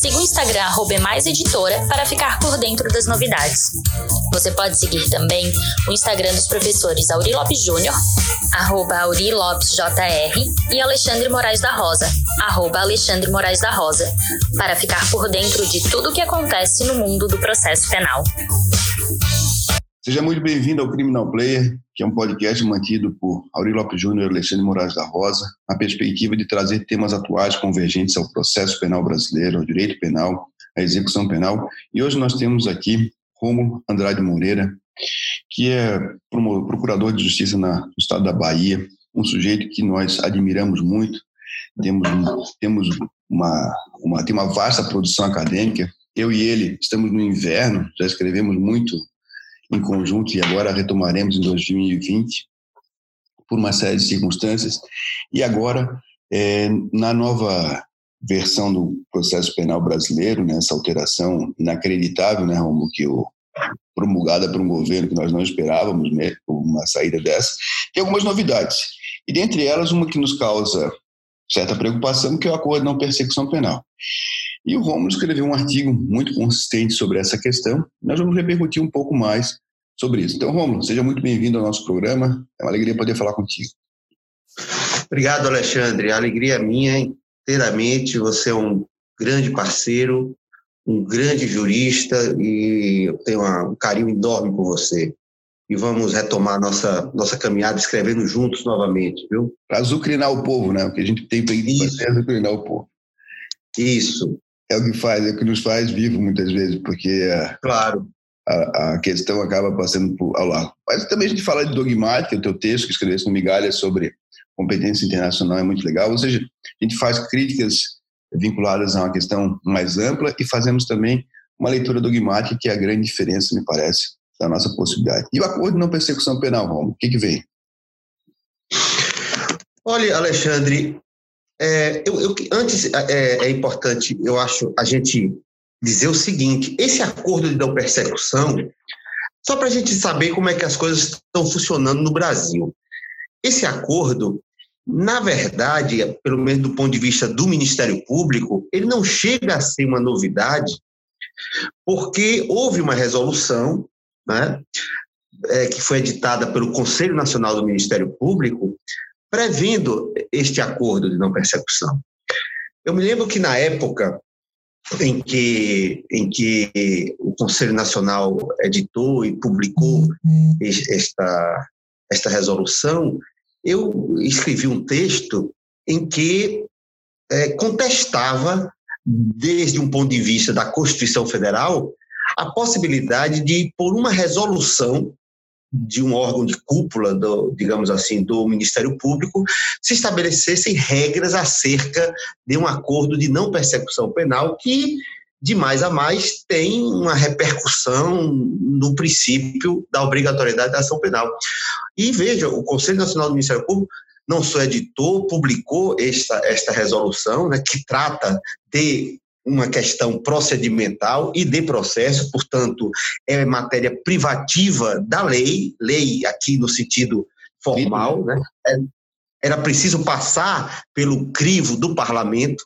Siga o Instagram @emaiseditora para ficar por dentro das novidades. Você pode seguir também o Instagram dos professores Auri Lopes Júnior, arroba Auri Lopes JR, e Alexandre Moraes da Rosa, arroba Alexandre Moraes da Rosa, para ficar por dentro de tudo o que acontece no mundo do processo penal. Seja muito bem-vindo ao Criminal Player, que é um podcast mantido por Auri Lopes Júnior e Alexandre Moraes da Rosa, na perspectiva de trazer temas atuais convergentes ao processo penal brasileiro, ao direito penal, à execução penal. E hoje nós temos aqui Romulo Andrade Moreira, que é procurador de justiça no estado da Bahia, um sujeito que nós admiramos muito, temos, temos uma, uma, tem uma vasta produção acadêmica. Eu e ele estamos no inverno, já escrevemos muito em conjunto e agora retomaremos em 2020 por uma série de circunstâncias. E agora, é, na nova versão do processo penal brasileiro, né, alteração inacreditável, né, Romulo, que o promulgada por um governo que nós não esperávamos, né, uma saída dessa, tem algumas novidades. E dentre elas, uma que nos causa certa preocupação, que é o acordo de não persecução penal. E o Romulo escreveu um artigo muito consistente sobre essa questão. Nós vamos repercutir um pouco mais sobre isso. Então, Romulo, seja muito bem-vindo ao nosso programa. É uma alegria poder falar contigo. Obrigado, Alexandre. A alegria é minha inteiramente. Você é um grande parceiro, um grande jurista e eu tenho um carinho enorme por você e vamos retomar nossa nossa caminhada escrevendo juntos novamente, viu? Para azucrinar o povo, né? O que a gente tem feito é azucrinar o povo. Isso. É o que faz, é o que nos faz vivo muitas vezes, porque claro. a, a questão acaba passando por, ao largo. Mas também a gente fala de dogmática, o teu texto que escreveste no Migalha sobre competência internacional é muito legal, ou seja, a gente faz críticas vinculadas a uma questão mais ampla e fazemos também uma leitura dogmática, que é a grande diferença, me parece, da nossa possibilidade. E o acordo de não persecução penal, Romo, o que, que vem? Olha, Alexandre, é, eu, eu, antes é, é, importante, eu acho, a gente dizer o seguinte: esse acordo de não persecução, só para a gente saber como é que as coisas estão funcionando no Brasil. Esse acordo, na verdade, pelo menos do ponto de vista do Ministério Público, ele não chega a ser uma novidade, porque houve uma resolução né, é, que foi editada pelo Conselho Nacional do Ministério Público, prevendo este acordo de não persecução. Eu me lembro que na época em que, em que o Conselho Nacional editou e publicou esta, esta resolução, eu escrevi um texto em que é, contestava, desde um ponto de vista da Constituição Federal, a possibilidade de, por uma resolução de um órgão de cúpula, do, digamos assim, do Ministério Público, se estabelecessem regras acerca de um acordo de não persecução penal que, de mais a mais, tem uma repercussão no princípio da obrigatoriedade da ação penal. E veja, o Conselho Nacional do Ministério Público não só editou, publicou esta, esta resolução, né, que trata de uma questão procedimental e de processo, portanto, é matéria privativa da lei, lei aqui no sentido formal, né? É, era preciso passar pelo crivo do parlamento.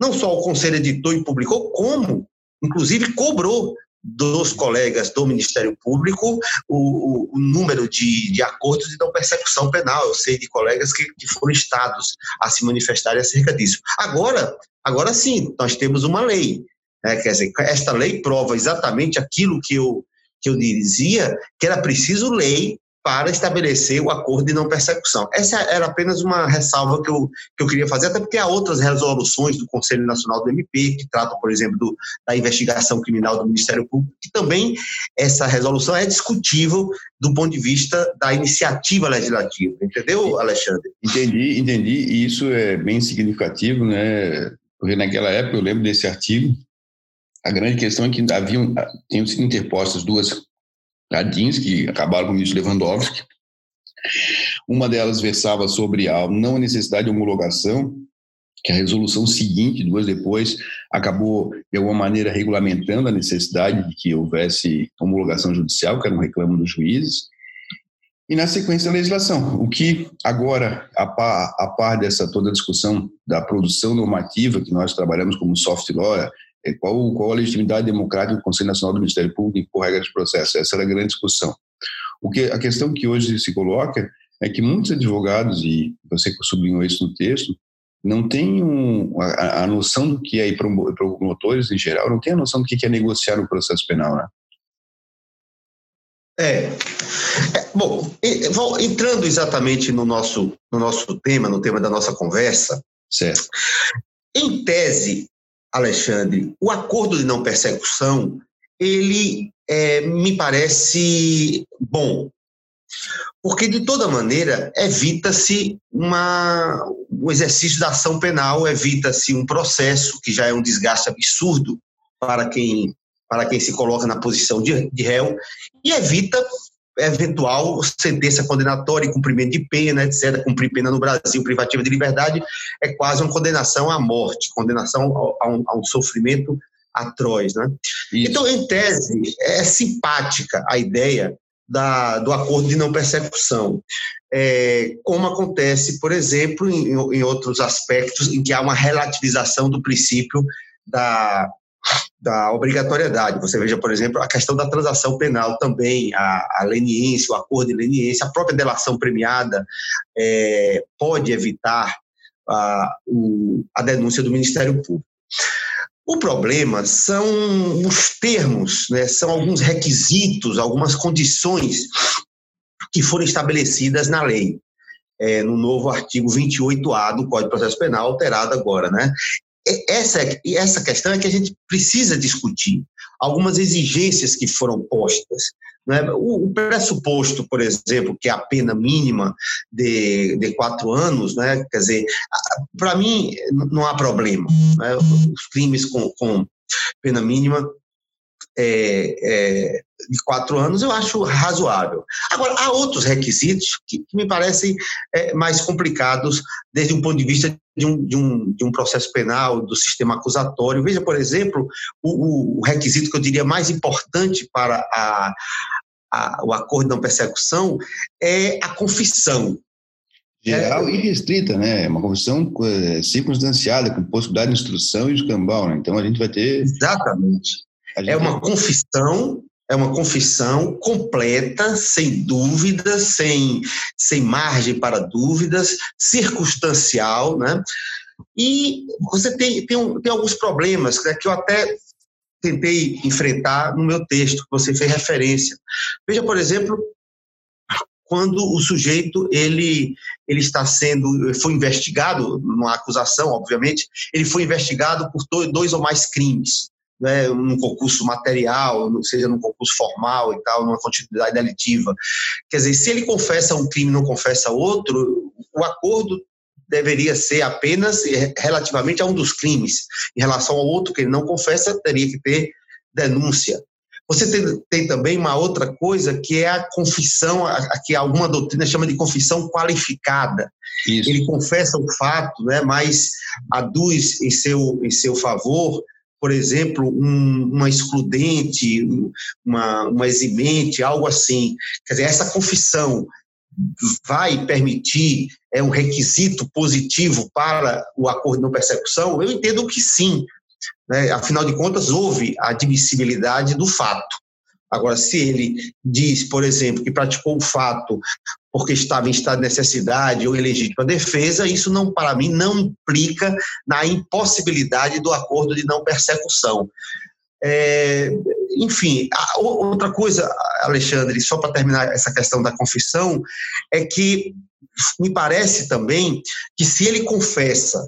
Não só o Conselho editou e publicou, como, inclusive, cobrou dos colegas do Ministério Público o, o, número de, de, acordos de não persecução penal. Eu sei de colegas que, que foram estados a se manifestarem acerca disso. Agora, agora sim, nós temos uma lei. Né? Quer dizer, esta lei prova exatamente aquilo que eu, que eu dizia, que era preciso lei para estabelecer o acordo de não persecução. Essa era apenas uma ressalva que eu, que eu queria fazer, até porque há outras resoluções do Conselho Nacional do MP, que tratam, por exemplo, do, da investigação criminal do Ministério Público, que também essa resolução é discutível do ponto de vista da iniciativa legislativa. Entendeu, Alexandre? Entendi, entendi, e isso é bem significativo, né? Porque naquela época eu lembro desse artigo, a grande questão é que haviam, tinham sido interpostas duas Que acabaram com o ministro Lewandowski. Uma delas versava sobre a não necessidade de homologação que a resolução seguinte, duas depois, acabou, de alguma maneira, regulamentando a necessidade de que houvesse homologação judicial, que era um reclamo dos juízes, e na sequência a legislação. O que agora, a par, a par dessa toda a discussão da produção normativa, que nós trabalhamos como soft law, qual, qual a legitimidade democrática do Conselho Nacional do Ministério Público por regra de processo? Essa era a grande discussão. O que, a questão que hoje se coloca é que muitos advogados, e você sublinhou isso no texto, não têm um, a, a, noção do que é, e promotores em geral, não têm a noção do que é negociar no processo penal, né? É. é bom, entrando exatamente no nosso, no nosso tema, no tema da nossa conversa. Certo. Em tese, Alexandre, o acordo de não persecução, ele é, me parece bom, porque de toda maneira evita-se uma o exercício da ação penal, evita-se um processo que já é um desgaste absurdo para quem para quem se coloca na posição de, de réu e evita eventual sentença condenatória e cumprimento de pena, etc. Cumprir pena no Brasil, privativa de liberdade, é quase uma condenação à morte, condenação a um, a um sofrimento atroz. Né? Então, em tese, é simpática a ideia da, do acordo de não persecução, é, como acontece, por exemplo, em, em outros aspectos em que há uma relativização do princípio da, da obrigatoriedade. Você veja, por exemplo, a questão da transação penal também, a, a leniência, o acordo de leniência, a própria delação premiada é, pode evitar a, o, a denúncia do Ministério Público. O problema são os termos, né, são alguns requisitos, algumas condições que foram estabelecidas na lei. É, no novo artigo 28A do Código de Processo Penal, alterado agora, né? Essa, essa questão é que a gente precisa discutir. Algumas exigências que foram postas. Né? O, o, pressuposto, por exemplo, que é a pena mínima de, de quatro anos, né? quer dizer, para mim não há problema. Né? Os crimes com, com pena mínima é, é, de quatro anos, eu acho razoável. Agora, há outros requisitos que, que me parecem é, mais complicados desde um ponto de vista de um, de, um, de um processo penal, do sistema acusatório. Veja, por exemplo, o, o requisito que eu diria mais importante para a, a, o acordo de não persecução é a confissão. Geral e restrita, né? Uma confissão é, circunstanciada, com possibilidade de instrução e de cambal, né? Então a gente vai ter. Exatamente. É uma confissão, é uma confissão completa, sem dúvidas, sem, sem margem para dúvidas, circunstancial, né? E você tem, tem, um, tem alguns problemas né, que eu até tentei enfrentar no meu texto, que você fez referência. Veja, por exemplo, quando o sujeito ele, ele está sendo foi investigado numa acusação, obviamente, ele foi investigado por dois ou mais crimes né, num concurso material, seja num concurso formal e tal, numa continuidade delitiva. Quer dizer, se ele confessa um crime e não confessa outro, o acordo deveria ser apenas relativamente a um dos crimes. Em relação ao outro que ele não confessa, teria que ter denúncia. Você tem, tem, também uma outra coisa que é a confissão, a, a, que alguma doutrina chama de confissão qualificada. Isso. Ele confessa o fato, né, mas aduz em seu, em seu favor por exemplo, um, uma excludente, uma, uma eximente, algo assim. Quer dizer, essa confissão vai permitir, é um requisito positivo para o acordo de não persecução? Eu entendo que sim. Né? Afinal de contas, houve a admissibilidade do fato. Agora, se ele diz, por exemplo, que praticou o fato porque estava em estado de necessidade ou em legítima defesa, isso não, para mim, não implica na impossibilidade do acordo de não persecução. É, enfim, outra coisa, Alexandre, só para terminar essa questão da confissão, é que me parece também que se ele confessa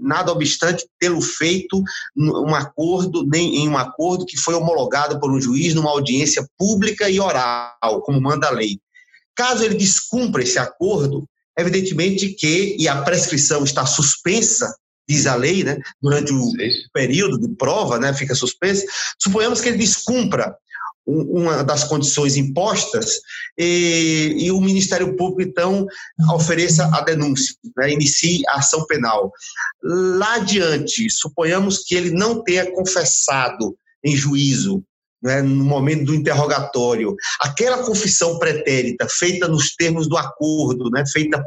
nada obstante tê-lo feito um acordo, nem em um acordo que foi homologado por um juiz numa audiência pública e oral, como manda a lei. Caso ele descumpra esse acordo, evidentemente que, e a prescrição está suspensa, diz a lei, né, durante o período de prova, né, fica suspensa, suponhamos que ele descumpra uma das condições impostas e, e, o Ministério Público, então, ofereça a denúncia, né, inicie a ação penal. Lá adiante, suponhamos que ele não tenha confessado em juízo, né, no momento do interrogatório, aquela confissão pretérita feita nos termos do acordo, né, feita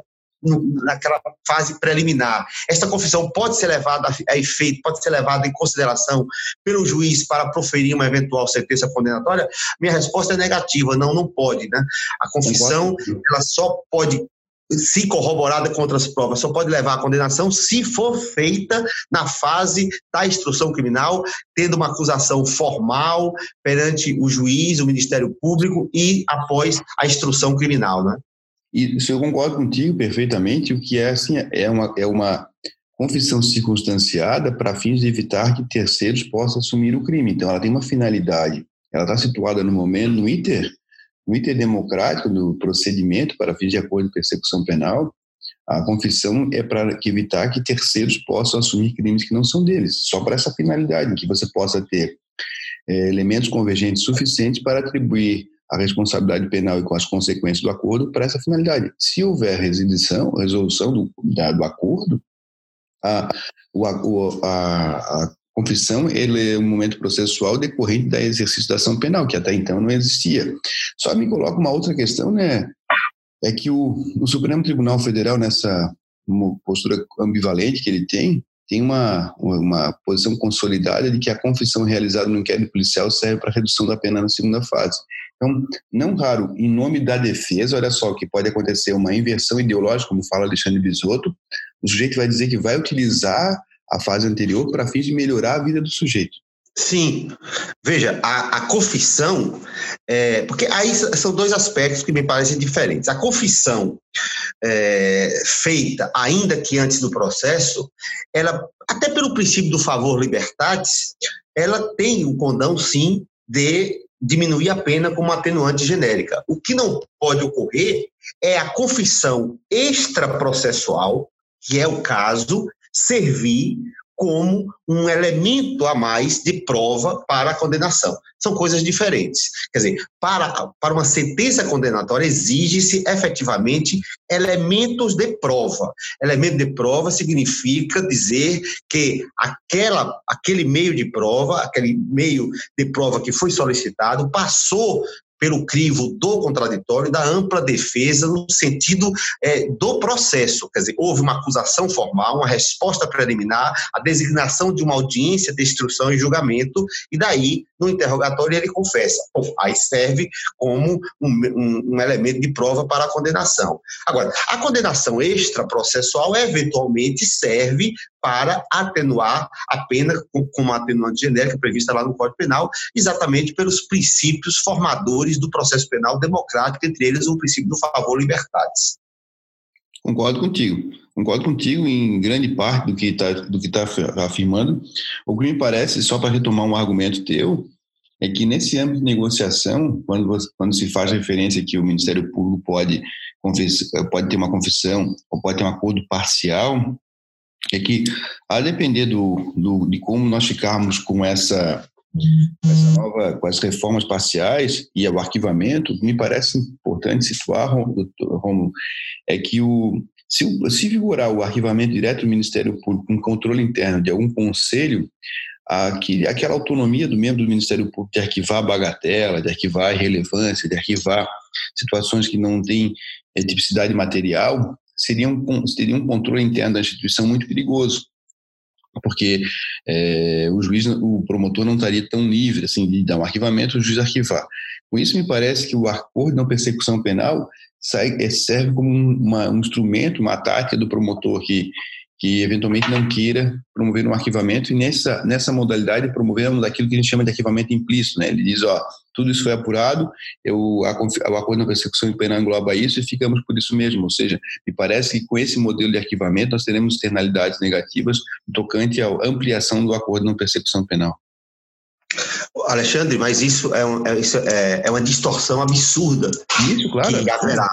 naquela fase preliminar. Esta confissão pode ser levada a efeito, pode ser levada em consideração pelo juiz para proferir uma eventual sentença condenatória? Minha resposta é negativa, não, não pode. Né? A confissão ela só pode se corroborada com outras provas, só pode levar à condenação se for feita na fase da instrução criminal, tendo uma acusação formal perante o juiz, o Ministério Público e após a instrução criminal, né? E eu concordo contigo perfeitamente, o que é assim é uma, é uma confissão circunstanciada para fins de evitar que terceiros possam assumir o crime. Então, ela tem uma finalidade. Ela está situada no momento, no iter, no iter democrático do procedimento para fins de acordo de persecução penal. A confissão é para evitar que terceiros possam assumir crimes que não são deles, só para essa finalidade, que você possa ter é, elementos convergentes suficientes para atribuir a responsabilidade penal e com as consequências do acordo para essa finalidade. Se houver resolução, resolução do, da, do acordo, a, o, a, a confissão ele é um momento processual decorrente da exercício da ação penal, que até então não existia. Só me coloca uma outra questão, né? É que o, o Supremo Tribunal Federal, nessa postura ambivalente que ele tem, tem uma, uma posição consolidada de que a confissão realizada no inquérito policial serve para redução da pena na segunda fase. Então, não raro, em nome da defesa, olha só que pode acontecer uma inversão ideológica, como fala Alexandre Bisotto, o sujeito vai dizer que vai utilizar a fase anterior para fins de melhorar a vida do sujeito. Sim, veja, a, a confissão, é, porque aí são dois aspectos que me parecem diferentes. A confissão é, feita, ainda que antes do processo, ela, até pelo princípio do favor libertatis, ela tem o condão, sim, de diminuir a pena como atenuante genérica. O que não pode ocorrer é a confissão extraprocessual, que é o caso, servir como um elemento a mais de prova para a condenação. São coisas diferentes. Quer dizer, para, para uma sentença condenatória exige-se efetivamente elementos de prova. Elemento de prova significa dizer que aquela, aquele meio de prova, aquele meio de prova que foi solicitado, passou pelo crivo do contraditório, da ampla defesa no sentido é, do processo. Quer dizer, houve uma acusação formal, uma resposta preliminar, a designação de uma audiência de instrução e julgamento, e daí, no interrogatório, ele confessa. Bom, aí serve como um, um, um elemento de prova para a condenação. Agora, a condenação extraprocessual eventualmente serve para atenuar a pena com uma atenuante genérica prevista lá no Código Penal, exatamente pelos princípios formadores do processo penal democrático, entre eles o princípio do favor libertatis. Concordo contigo. Concordo contigo em grande parte do que está que tá afirmando. O que me parece, só para retomar um argumento teu, é que nesse âmbito de negociação, quando, quando se faz referência que o Ministério Público pode, pode ter uma confissão ou pode ter um acordo parcial, é que, a depender do, do, de como nós ficarmos com essa, essa nova, com as reformas parciais e o arquivamento, me parece importante situar, Romulo, é que o, se, se vigorar o arquivamento direto do Ministério Público com controle interno de algum conselho, aqui, aquela autonomia do membro do Ministério Público de arquivar bagatela, de arquivar irrelevância, de arquivar situações que não têm é, tipicidade material, seria um, seria um controle interno da instituição muito perigoso, porque é, o juiz, o promotor não estaria tão livre assim de dar um arquivamento, o juiz arquivar. Com isso, me parece que o acordo de não persecução penal sai, é, serve como uma, um instrumento, uma tática do promotor que que eventualmente não queira promover um arquivamento e nessa nessa modalidade promovemos aquilo que a gente chama de arquivamento implícito, né? Ele diz, ó, tudo isso foi apurado, eu a, o acordo na persecução penal engloba isso e ficamos por isso mesmo, ou seja, me parece que com esse modelo de arquivamento nós teremos externalidades negativas tocante à ampliação do acordo na persecução penal. Alexandre, mas isso é, um, é, isso é, é uma distorção absurda. Isso, claro. Que haverá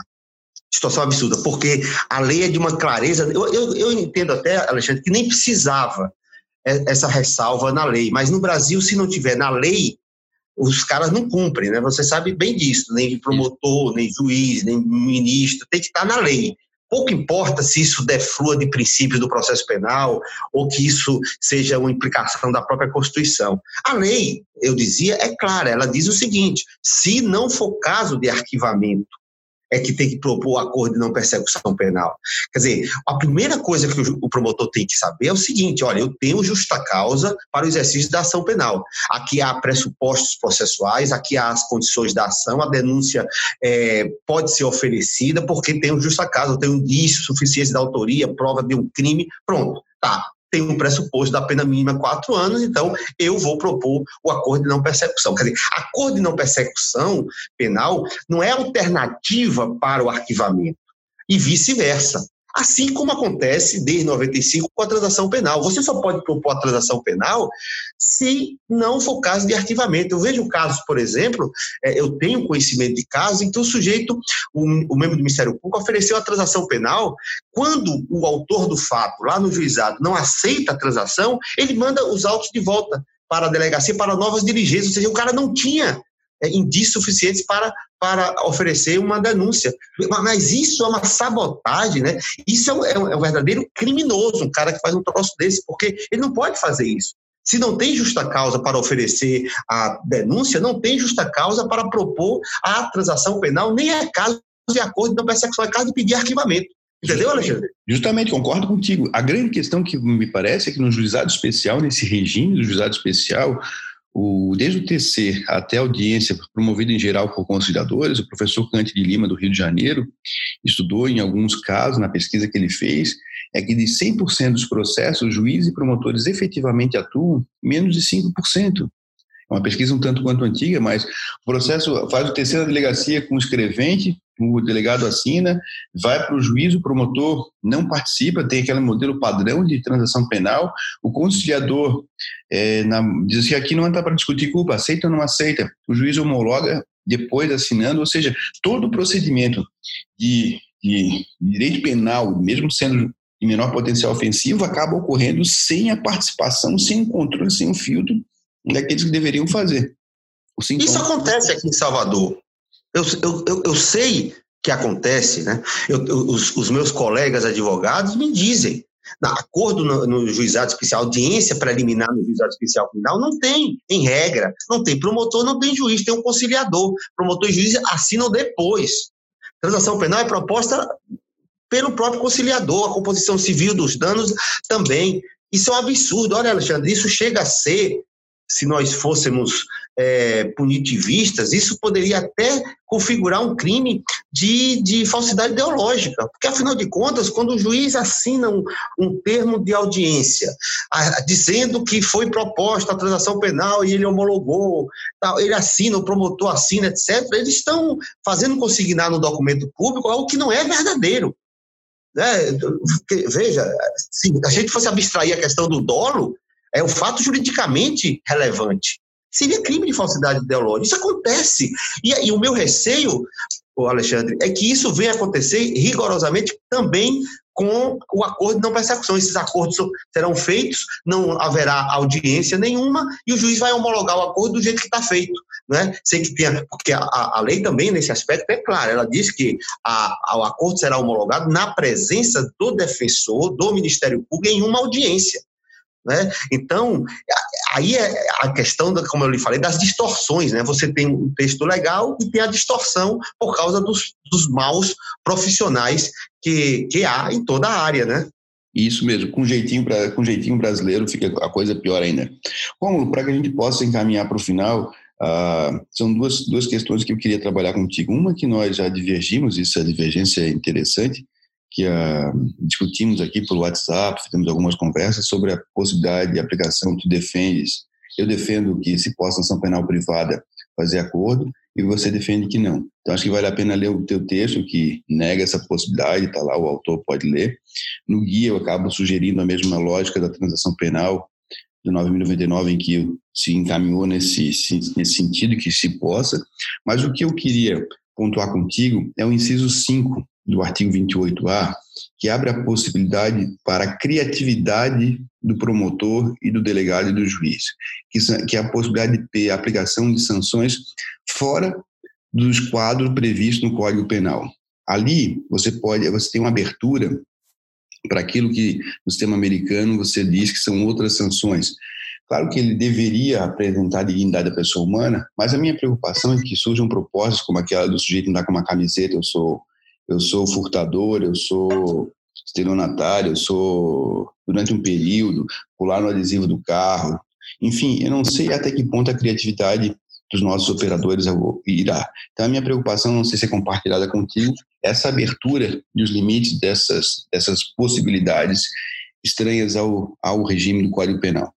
situação absurda, porque a lei é de uma clareza. Eu, eu, eu entendo até, Alexandre, que nem precisava essa ressalva na lei, mas no Brasil, se não tiver na lei, os caras não cumprem, né? Você sabe bem disso, nem promotor, nem juiz, nem ministro, tem que estar na lei. Pouco importa se isso deflua de princípios do processo penal ou que isso seja uma implicação da própria Constituição. A lei, eu dizia, é clara, ela diz o seguinte: se não for caso de arquivamento é que tem que propor acordo de não persecução penal. Quer dizer, a primeira coisa que o promotor tem que saber é o seguinte: olha, eu tenho justa causa para o exercício da ação penal. Aqui há pressupostos processuais, aqui há as condições da ação, a denúncia é, pode ser oferecida porque tem justa causa, eu tenho indício, suficiência da autoria, prova de um crime, pronto. Tá, tem um pressuposto da pena mínima quatro anos, então eu vou propor o acordo de não persecução. Quer dizer, acordo de não persecução penal não é alternativa para o arquivamento, e vice-versa. Assim como acontece desde 95 com a transação penal. Você só pode propor a transação penal se não for caso de arquivamento. Eu vejo casos, por exemplo, é, eu tenho conhecimento de casos em que o sujeito, o, membro do Ministério Público, ofereceu a transação penal. Quando o autor do fato, lá no juizado, não aceita a transação, ele manda os autos de volta para a delegacia para novas diligências. Ou seja, o cara não tinha indícios suficientes para, para oferecer uma denúncia. Mas isso é uma sabotagem, né? Isso é um, é um, é um verdadeiro criminoso, um cara que faz um troço desse, porque ele não pode fazer isso. Se não tem justa causa para oferecer a denúncia, não tem justa causa para propor a transação penal, nem é caso de acordo de não persecução, é caso de pedir arquivamento. Entendeu, Alexandre? Justamente, concordo contigo. A grande questão que me parece é que no juizado especial, nesse regime do juizado especial, o, desde o TC até a audiência promovida em geral por conciliadores, o professor Cante de Lima, do Rio de Janeiro, estudou em alguns casos, na pesquisa que ele fez, é que de 100% dos processos, juízes e promotores efetivamente atuam menos de 5%. Uma pesquisa um tanto quanto antiga, mas o processo faz o terceira delegacia com o escrevente, o delegado assina, vai para o juiz, o promotor não participa, tem aquele modelo padrão de transação penal, o conciliador é, na, diz que aqui não está para discutir culpa, aceita ou não aceita, o juiz homologa depois assinando, ou seja, todo o procedimento de, de direito penal, mesmo sendo de menor potencial ofensivo, acaba ocorrendo sem a participação, sem o controle, sem o filtro daqueles que deveriam fazer. Isso acontece aqui em Salvador. Eu, eu, eu, eu sei que acontece, né? Eu, os, os, meus colegas advogados me dizem, na acordo no, no, juizado especial, audiência preliminar no juizado especial criminal, não tem, em regra, não tem promotor, não tem juiz, tem um conciliador. Promotor e juiz assinam depois. Transação penal é proposta pelo próprio conciliador, a composição civil dos danos também. Isso é um absurdo. Olha, Alexandre, isso chega a ser se nós fôssemos é, punitivistas, isso poderia até configurar um crime de, de falsidade ideológica. Porque, afinal de contas, quando o juiz assina um, um termo de audiência a, dizendo que foi proposta a transação penal e ele homologou, tal, ele assina, o promotor assina, etc., eles estão fazendo consignar no documento público algo que não é verdadeiro. Né? Veja, se a gente fosse abstrair a questão do dolo, é um fato juridicamente relevante. Seria crime de falsidade ideológica. Isso acontece. E, e o meu receio, Alexandre, é que isso venha acontecer rigorosamente também com o acordo de não persecução. Esses acordos serão feitos, não haverá audiência nenhuma e o juiz vai homologar o acordo do jeito que está feito. Né? Sem que tenha, porque a, a, lei também, nesse aspecto, é clara. Ela diz que a, o acordo será homologado na presença do defensor, do Ministério Público, em uma audiência. Né? Então, aí é a questão, da, como eu lhe falei, das distorções. Né? Você tem um texto legal e tem a distorção por causa dos, dos maus profissionais que, que há em toda a área. Né? Isso mesmo, com jeitinho, pra, com jeitinho brasileiro fica a coisa pior ainda. Como para que a gente possa encaminhar para o final, uh, são duas, duas questões que eu queria trabalhar contigo. Uma que nós já divergimos, isso a divergência é interessante, que uh, discutimos aqui pelo WhatsApp, fizemos algumas conversas sobre a possibilidade de aplicação. Tu defendes, eu defendo que se possa ação penal privada fazer acordo e você defende que não. Então acho que vale a pena ler o teu texto que nega essa possibilidade, está lá, o autor pode ler. No guia eu acabo sugerindo a mesma lógica da transação penal de 9.099 em que se encaminhou nesse, nesse sentido que se possa, mas o que eu queria pontuar contigo é o inciso 5 do artigo 28A, que abre a possibilidade para a criatividade do promotor e do delegado e do juiz, que é a possibilidade de ter aplicação de sanções fora dos quadros previstos no Código Penal. Ali você pode, você tem uma abertura para aquilo que no sistema americano você diz que são outras sanções. Claro que ele deveria apresentar a dignidade da pessoa humana, mas a minha preocupação é que surjam propostas como aquela do sujeito andar com uma camiseta, eu sou eu sou furtador, eu sou estelionatário, eu sou, durante um período, pular no adesivo do carro. Enfim, eu não sei até que ponto a criatividade dos nossos operadores irá. Então, a minha preocupação, não sei se é compartilhada contigo, é essa abertura dos limites dessas, dessas possibilidades estranhas ao, ao regime do Código Penal.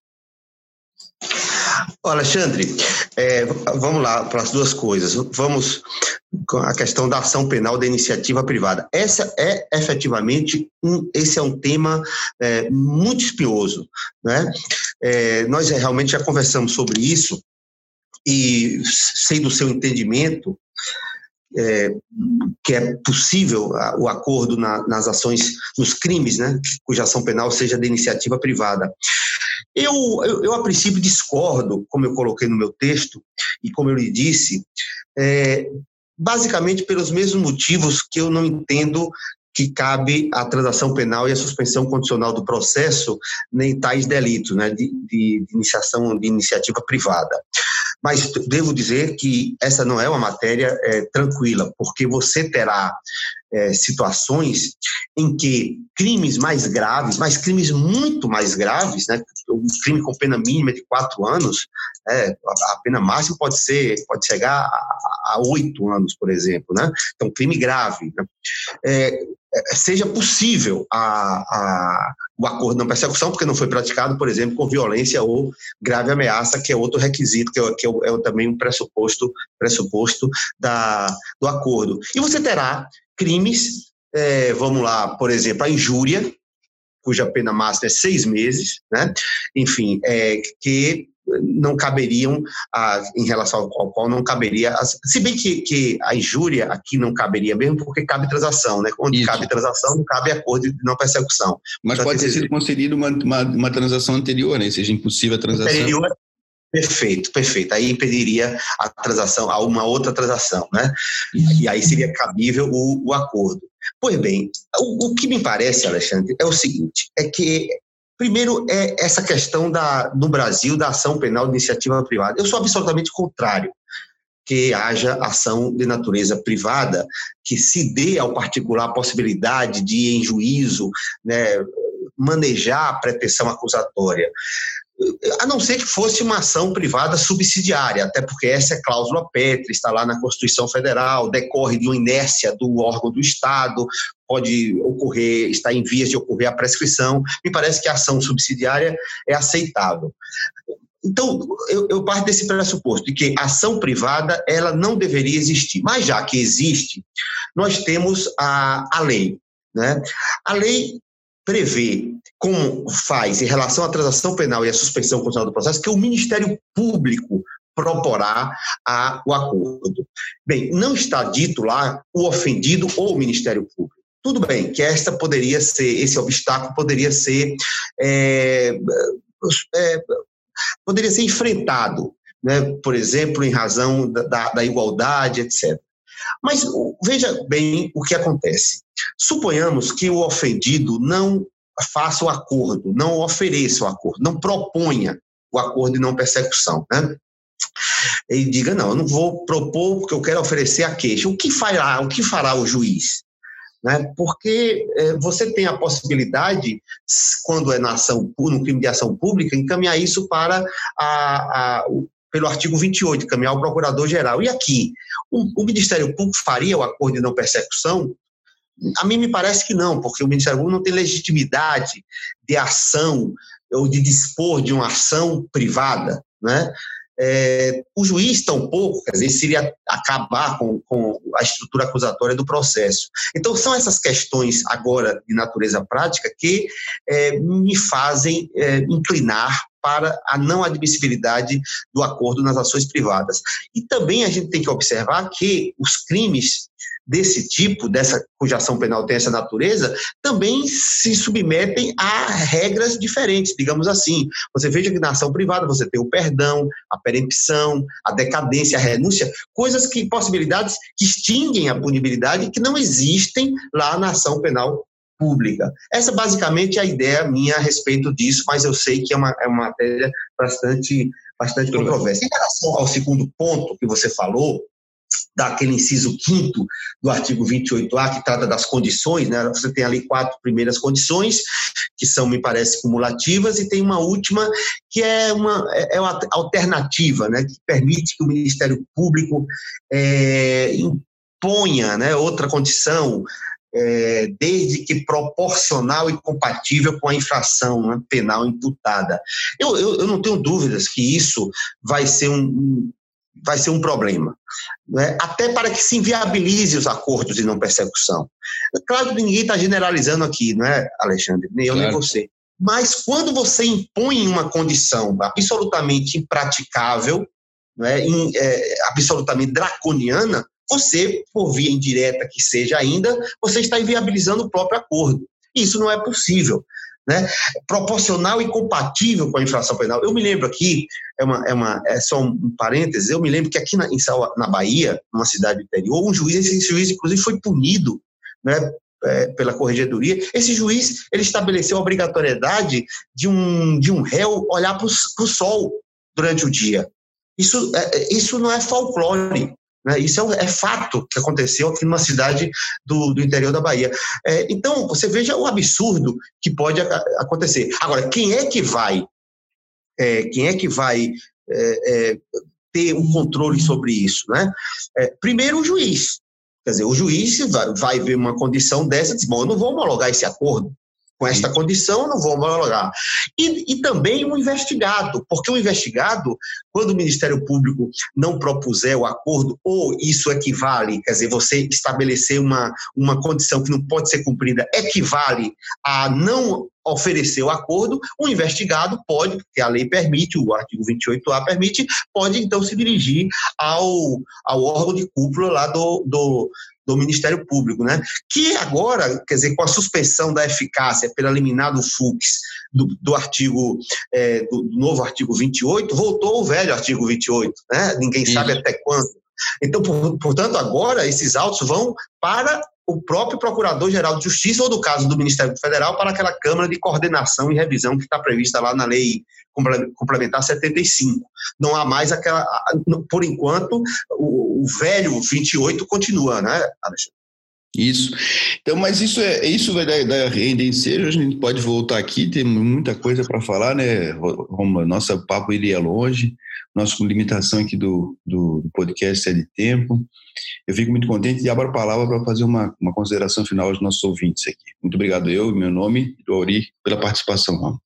Alexandre, é, vamos lá para as duas coisas. Vamos com a questão da ação penal da iniciativa privada. Essa é efetivamente um, esse é um tema é, muito espinhoso, né? É, nós realmente já conversamos sobre isso e sei do seu entendimento é, que é possível o acordo na, nas ações, nos crimes, né, cuja ação penal seja de iniciativa privada. Eu, eu, eu, a princípio, discordo, como eu coloquei no meu texto, e como eu lhe disse, é, basicamente pelos mesmos motivos que eu não entendo que cabe a transação penal e a suspensão condicional do processo nem tais delitos, né, de, de, de iniciação de iniciativa privada. Mas devo dizer que essa não é uma matéria é, tranquila, porque você terá é, situações em que crimes mais graves, mas crimes muito mais graves, né, um crime com pena mínima de quatro anos, é, a pena máxima pode ser pode chegar a oito anos, por exemplo, né? Então, crime grave. Né? É, seja possível a, a, o acordo não persecução, porque não foi praticado, por exemplo, com violência ou grave ameaça, que é outro requisito, que é, que é, é também um pressuposto, pressuposto da, do acordo. E você terá crimes, é, vamos lá, por exemplo, a injúria, cuja pena máxima é seis meses, né? enfim, é, que não caberiam, a, em relação ao qual não caberia, se bem que, que a injúria aqui não caberia mesmo, porque cabe transação, né? Onde Isso. cabe transação, não cabe acordo de não persecução. Mas pode ter sido concedido uma, uma, uma, transação anterior, né? Seja impossível a transação. Anterior, Perfeito, perfeito. Aí impediria a transação, a uma outra transação, né? E, e aí seria cabível o, o acordo. Pois bem, o, o, que me parece, Alexandre, é o seguinte: é que, primeiro, é essa questão da, no Brasil da ação penal de iniciativa privada. Eu sou absolutamente contrário que haja ação de natureza privada que se dê ao particular a possibilidade de, em juízo, né, manejar a pretensão acusatória a não ser que fosse uma ação privada subsidiária, até porque essa é cláusula pétrea, está lá na Constituição Federal, decorre de uma inércia do órgão do Estado, pode ocorrer, está em vias de ocorrer a prescrição. Me parece que a ação subsidiária é aceitável. Então, eu, eu parto desse pressuposto de que a ação privada ela não deveria existir, mas já que existe, nós temos a, a lei. Né? A lei prevê, como faz em relação à transação penal e à suspensão condicional do processo, que o Ministério Público proporá a, o acordo. Bem, não está dito lá o ofendido ou o Ministério Público. Tudo bem, que esta poderia ser, esse obstáculo poderia ser, é, é, poderia ser enfrentado, né, por exemplo, em razão da, da igualdade, etc. Mas veja bem o que acontece. Suponhamos que o ofendido não faça o acordo, não ofereça o acordo, não proponha o acordo de não persecução, né? Ele diga, não, eu não vou propor porque eu quero oferecer a queixa. O que fará, o que fará o juiz? Né? Porque é, você tem a possibilidade, quando é na ação, no crime de ação pública, encaminhar isso para a, a, pelo artigo 28, caminhar ao procurador-geral. E aqui, o, o, Ministério Público faria o acordo de não persecução? A mim me parece que não, porque o Ministério Público não tem legitimidade de ação ou de dispor de uma ação privada, né? É, o juiz tampouco, quer dizer, seria acabar com, com, a estrutura acusatória do processo. Então, são essas questões agora de natureza prática que é, me fazem é, inclinar para a não admissibilidade do acordo nas ações privadas. E também a gente tem que observar que os crimes desse tipo, dessa cuja ação penal tem essa natureza, também se submetem a regras diferentes, digamos assim. Você veja que na ação privada você tem o perdão, a perempção, a decadência, a renúncia, coisas que, possibilidades que extinguem a punibilidade que não existem lá na ação penal pública. Essa basicamente é a ideia minha a respeito disso, mas eu sei que é uma, é uma matéria bastante, bastante controversa. Em relação ao segundo ponto que você falou, daquele inciso quinto do artigo 28A, que trata das condições, né? Você tem ali quatro primeiras condições, que são, me parece, cumulativas, e tem uma última que é uma, é, é uma alternativa, né? Que permite que o Ministério Público é, imponha né, outra condição, é, desde que proporcional e compatível com a infração né, penal imputada. Eu, eu, eu, não tenho dúvidas que isso vai ser um, vai ser um problema. Né? Até para que se inviabilize os acordos de não persecução. Claro que ninguém está generalizando aqui, não é, Alexandre? Nem eu, claro. nem você. Mas quando você impõe uma condição absolutamente impraticável, né, é, absolutamente draconiana, você, por via indireta que seja ainda, você está inviabilizando o próprio acordo. Isso não é possível né? proporcional e compatível com a infração penal. Eu me lembro aqui, é, uma, é, uma, é só um parêntese, eu me lembro que aqui na, em, na Bahia, numa cidade interior, um juiz, esse juiz inclusive foi punido né, é, pela corregedoria, esse juiz ele estabeleceu a obrigatoriedade de um, de um réu olhar para o sol durante o dia. Isso, é, é, isso não é folclore, né? Isso é, um, é, fato que aconteceu aqui numa cidade do, do interior da Bahia. É, então, você veja o absurdo que pode acontecer. Agora, quem é que vai, é, quem é que vai é, é, ter um controle sobre isso? Né? É, primeiro, o juiz. Quer dizer, o juiz vai, vai ver uma condição dessa e diz, bom, eu não vou homologar esse acordo, com esta condição, não vou homologar. E, e também o investigado, porque o investigado, quando o Ministério Público não propuser o acordo, ou isso equivale, quer dizer, você estabelecer uma, uma condição que não pode ser cumprida, equivale a não oferecer o acordo, o investigado pode, porque a lei permite, o artigo 28A permite, pode então se dirigir ao, ao órgão de cúpula lá do, do, do Ministério Público, né? Que agora, quer dizer, com a suspensão da eficácia pela liminar do FUX do, do artigo, é, do, novo artigo 28, voltou o velho artigo 28, né? Ninguém Isso. sabe até quando. Então, por, portanto, agora esses autos vão para o próprio Procurador-Geral de Justiça, ou do caso do Ministério Federal, para aquela Câmara de Coordenação e Revisão que está prevista lá na Lei Complementar 75. Não há mais aquela. Por enquanto, o, o velho 28 continua, né, Alexandre? Isso. Então, mas isso é isso vai dar, dar renda em seja, a gente pode voltar aqui, tem muita coisa para falar, né, Roma? Nosso papo iria longe, nossa limitação aqui do, do, do, podcast é de tempo. Eu fico muito contente e abro a palavra para fazer uma, uma consideração final aos nossos ouvintes aqui. Muito obrigado, eu, meu nome, do Auri, pela participação, Roma.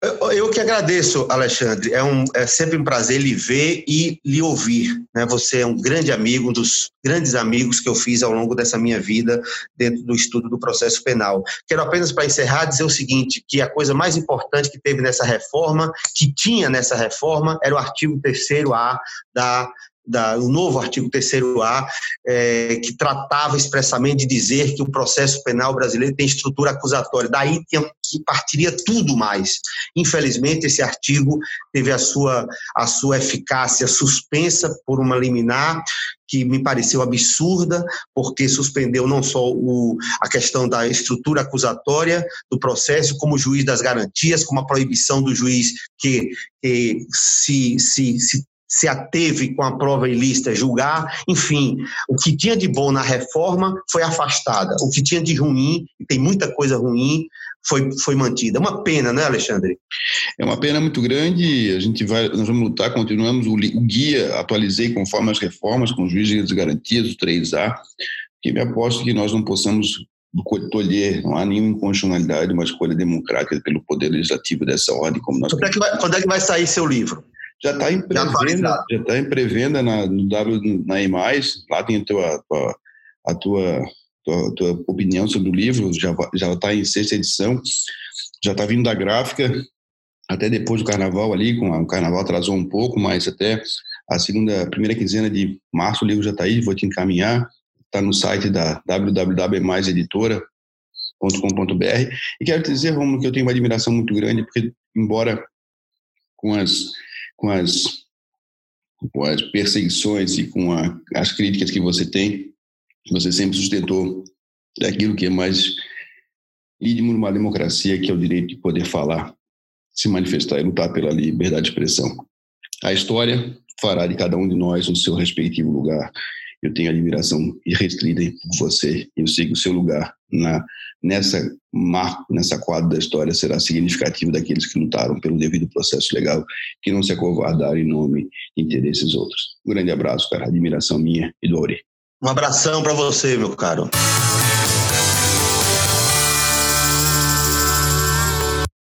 Eu que agradeço, Alexandre. É, um, é sempre um prazer lhe ver e lhe ouvir. Né? Você é um grande amigo, um dos grandes amigos que eu fiz ao longo dessa minha vida dentro do estudo do processo penal. Quero apenas, para encerrar, dizer o seguinte, que a coisa mais importante que teve nessa reforma, que tinha nessa reforma, era o artigo 3º-A da da, o novo artigo 3A, é, que tratava expressamente de dizer que o processo penal brasileiro tem estrutura acusatória. Daí que partiria tudo mais. Infelizmente, esse artigo teve a sua, a sua eficácia suspensa por uma liminar que me pareceu absurda, porque suspendeu não só o, a questão da estrutura acusatória do processo, como o juiz das garantias, como a proibição do juiz que, que se, se, se se ateve com a prova ilícita julgar, enfim, o que tinha de bom na reforma foi afastada, o que tinha de ruim, e tem muita coisa ruim, foi, foi mantida. Uma pena, né, Alexandre? É uma pena muito grande, a gente vai, nós vamos lutar, continuamos, o, o guia atualizei conforme as reformas, com os juízes de garantias, o 3A, que me aposto que nós não possamos colher, não há nenhuma inconstitucionalidade, uma escolha democrática pelo Poder Legislativo dessa ordem, como nós... Quando é que vai, quando é que vai sair seu livro? Já está em pré-venda, já está em pré-venda na, no W, na E+, lá tem a tua, a tua, tua, tua opinião sobre o livro, já já está em sexta edição, já está vindo da gráfica, até depois do carnaval ali, com a, o carnaval atrasou um pouco, mas até a segunda, primeira quinzena de março o livro já está aí, vou te encaminhar, está no site da www.maiseditora.com.br e quero te dizer, Romulo, que eu tenho uma admiração muito grande, porque embora com as, com as, com as perseguições e com a, as críticas que você tem, você sempre sustentou daquilo que é mais íntimo numa democracia, que é o direito de poder falar, se manifestar e lutar pela liberdade de expressão. A história fará de cada um de nós o seu respectivo lugar. Eu tenho admiração irrestrita por você. Eu sigo o seu lugar na nessa marco, nessa quadra da história será significativo daqueles que lutaram pelo devido processo legal, que não se acovardaram em nome de interesses outros. Um grande abraço, cara. Admiração minha e do Auri. Um abração para você, meu caro.